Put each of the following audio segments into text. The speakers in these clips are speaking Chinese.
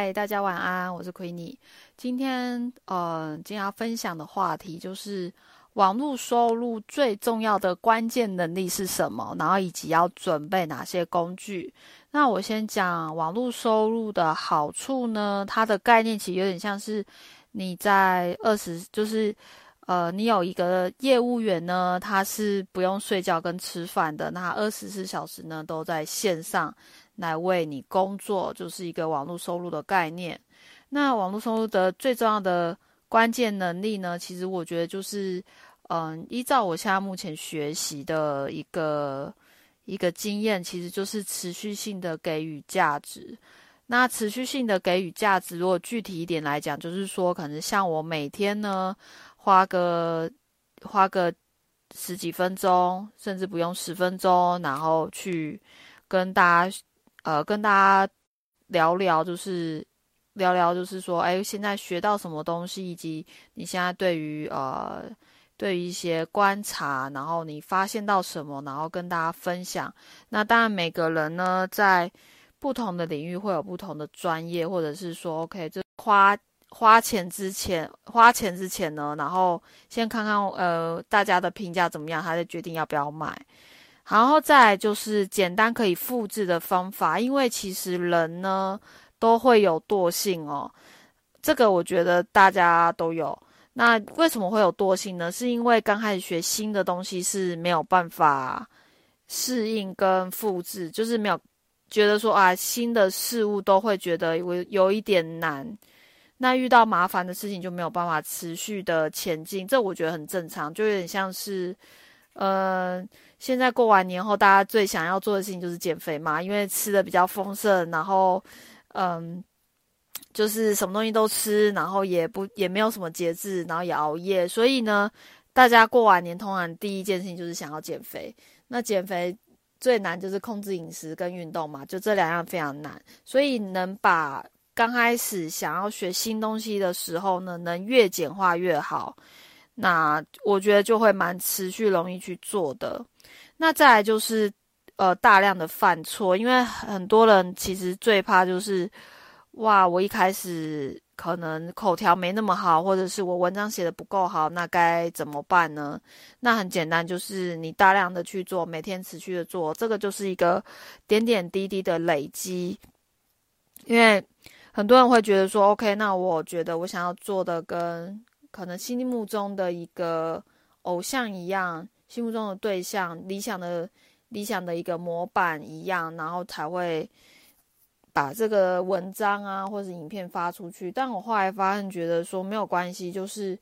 嗨，大家晚安，我是 Queenie。今天，呃，今天要分享的话题就是网络收入最重要的关键能力是什么，然后以及要准备哪些工具。那我先讲网络收入的好处呢，它的概念其实有点像是你在二十，就是呃，你有一个业务员呢，他是不用睡觉跟吃饭的，那二十四小时呢都在线上。来为你工作，就是一个网络收入的概念。那网络收入的最重要的关键能力呢？其实我觉得就是，嗯，依照我现在目前学习的一个一个经验，其实就是持续性的给予价值。那持续性的给予价值，如果具体一点来讲，就是说，可能像我每天呢，花个花个十几分钟，甚至不用十分钟，然后去跟大家。呃，跟大家聊聊，就是聊聊，就是说，哎，现在学到什么东西，以及你现在对于呃，对于一些观察，然后你发现到什么，然后跟大家分享。那当然，每个人呢，在不同的领域会有不同的专业，或者是说，OK，就花花钱之前，花钱之前呢，然后先看看呃大家的评价怎么样，他再决定要不要买。然后再就是简单可以复制的方法，因为其实人呢都会有惰性哦，这个我觉得大家都有。那为什么会有惰性呢？是因为刚开始学新的东西是没有办法适应跟复制，就是没有觉得说啊新的事物都会觉得有有一点难，那遇到麻烦的事情就没有办法持续的前进，这我觉得很正常，就有点像是。呃，现在过完年后，大家最想要做的事情就是减肥嘛，因为吃的比较丰盛，然后，嗯，就是什么东西都吃，然后也不也没有什么节制，然后也熬夜，所以呢，大家过完年通常第一件事情就是想要减肥。那减肥最难就是控制饮食跟运动嘛，就这两样非常难，所以能把刚开始想要学新东西的时候呢，能越简化越好。那我觉得就会蛮持续容易去做的。那再来就是，呃，大量的犯错，因为很多人其实最怕就是，哇，我一开始可能口条没那么好，或者是我文章写的不够好，那该怎么办呢？那很简单，就是你大量的去做，每天持续的做，这个就是一个点点滴滴的累积。因为很多人会觉得说，OK，那我觉得我想要做的跟可能心目中的一个偶像一样，心目中的对象、理想的理想的一个模板一样，然后才会把这个文章啊或者影片发出去。但我后来发现，觉得说没有关系，就是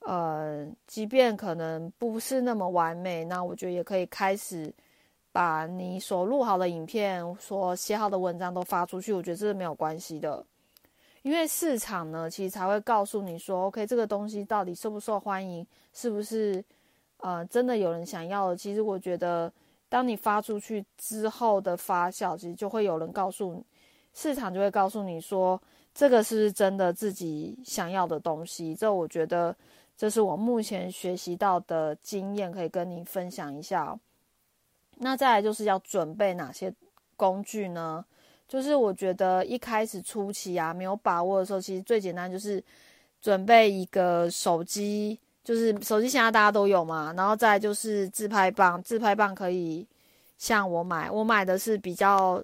呃，即便可能不是那么完美，那我觉得也可以开始把你所录好的影片、所写好的文章都发出去。我觉得这是没有关系的。因为市场呢，其实才会告诉你说，OK，这个东西到底受不受欢迎，是不是呃真的有人想要的？其实我觉得，当你发出去之后的发酵，其实就会有人告诉你市场，就会告诉你说，这个是不是真的自己想要的东西？这我觉得，这是我目前学习到的经验，可以跟你分享一下。那再来就是要准备哪些工具呢？就是我觉得一开始初期啊，没有把握的时候，其实最简单就是准备一个手机，就是手机现在大家都有嘛，然后再就是自拍棒，自拍棒可以像我买，我买的是比较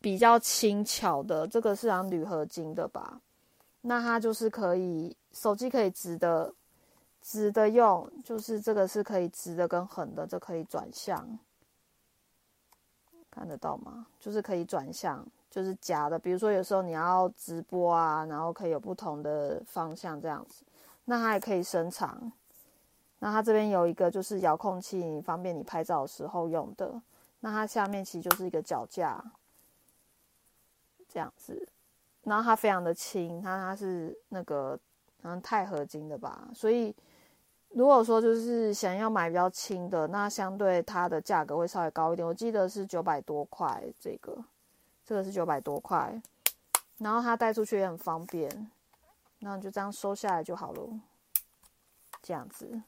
比较轻巧的，这个是讲铝合金的吧，那它就是可以手机可以直的直的用，就是这个是可以直的跟横的，这可以转向。看得到吗？就是可以转向，就是夹的。比如说有时候你要直播啊，然后可以有不同的方向这样子。那它也可以伸长。那它这边有一个就是遥控器，方便你拍照的时候用的。那它下面其实就是一个脚架，这样子。然后它非常的轻，它它是那个好像钛合金的吧，所以。如果说就是想要买比较轻的，那相对它的价格会稍微高一点。我记得是九百多块，这个，这个是九百多块，然后它带出去也很方便，那就这样收下来就好了，这样子。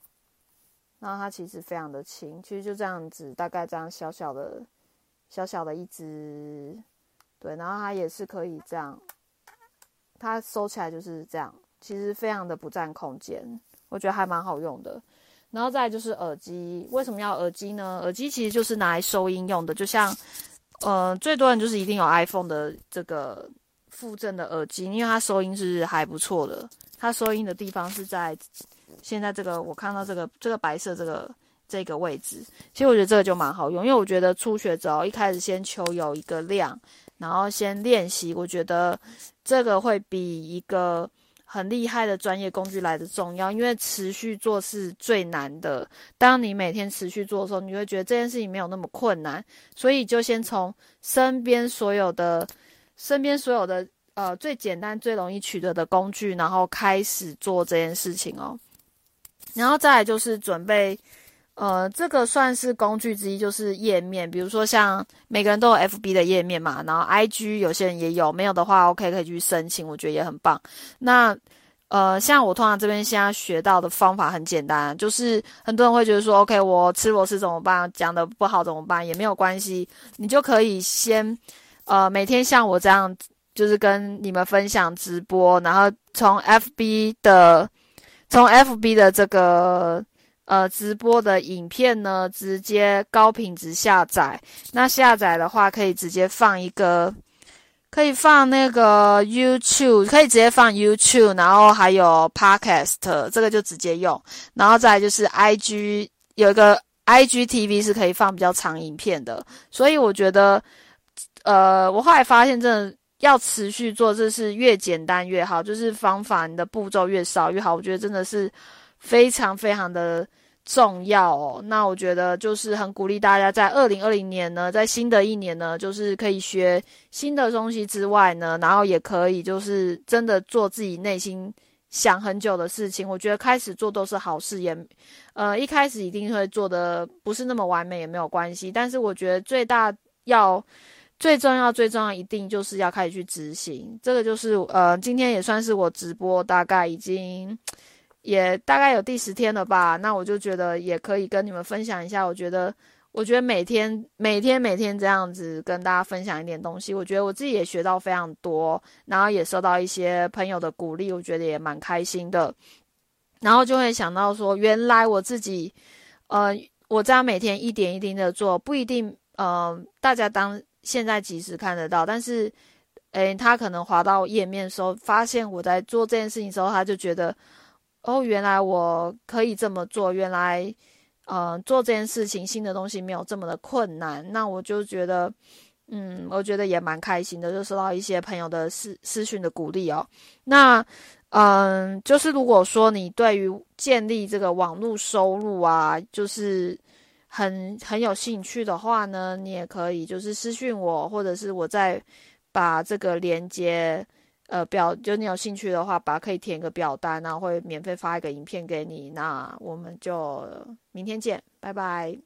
然后它其实非常的轻，其实就这样子，大概这样小小的、小小的一只，对，然后它也是可以这样它收起来就是这样，其实非常的不占空间，我觉得还蛮好用的。然后再就是耳机，为什么要耳机呢？耳机其实就是拿来收音用的，就像，呃，最多人就是一定有 iPhone 的这个附赠的耳机，因为它收音是还不错的。它收音的地方是在现在这个我看到这个这个白色这个这个位置，其实我觉得这个就蛮好用，因为我觉得初学者一开始先求有一个量，然后先练习，我觉得这个会比一个。很厉害的专业工具来的重要，因为持续做是最难的。当你每天持续做的时候，你会觉得这件事情没有那么困难。所以就先从身边所有的、身边所有的呃最简单、最容易取得的工具，然后开始做这件事情哦。然后再来就是准备。呃，这个算是工具之一，就是页面，比如说像每个人都有 FB 的页面嘛，然后 IG 有些人也有，没有的话，OK 可以去申请，我觉得也很棒。那呃，像我通常这边现在学到的方法很简单，就是很多人会觉得说，OK 我吃螺丝怎么办？讲的不好怎么办？也没有关系，你就可以先呃每天像我这样，就是跟你们分享直播，然后从 FB 的从 FB 的这个。呃，直播的影片呢，直接高品质下载。那下载的话，可以直接放一个，可以放那个 YouTube，可以直接放 YouTube，然后还有 Podcast，这个就直接用。然后再就是 IG，有一个 IGTV 是可以放比较长影片的。所以我觉得，呃，我后来发现，真的要持续做，这是越简单越好，就是方法你的步骤越少越好。我觉得真的是。非常非常的重要哦，那我觉得就是很鼓励大家在二零二零年呢，在新的一年呢，就是可以学新的东西之外呢，然后也可以就是真的做自己内心想很久的事情。我觉得开始做都是好事，也呃一开始一定会做的不是那么完美也没有关系，但是我觉得最大要最重要最重要一定就是要开始去执行。这个就是呃今天也算是我直播大概已经。也大概有第十天了吧，那我就觉得也可以跟你们分享一下。我觉得，我觉得每天每天每天这样子跟大家分享一点东西，我觉得我自己也学到非常多，然后也收到一些朋友的鼓励，我觉得也蛮开心的。然后就会想到说，原来我自己，呃，我这样每天一点一滴的做，不一定，呃，大家当现在及时看得到，但是，诶，他可能滑到页面的时候，发现我在做这件事情的时候，他就觉得。哦，原来我可以这么做。原来，呃，做这件事情，新的东西没有这么的困难。那我就觉得，嗯，我觉得也蛮开心的，就收到一些朋友的私私讯的鼓励哦。那，嗯，就是如果说你对于建立这个网络收入啊，就是很很有兴趣的话呢，你也可以就是私讯我，或者是我再把这个连接。呃，表就你有兴趣的话，把可以填个表单，然后会免费发一个影片给你。那我们就明天见，拜拜。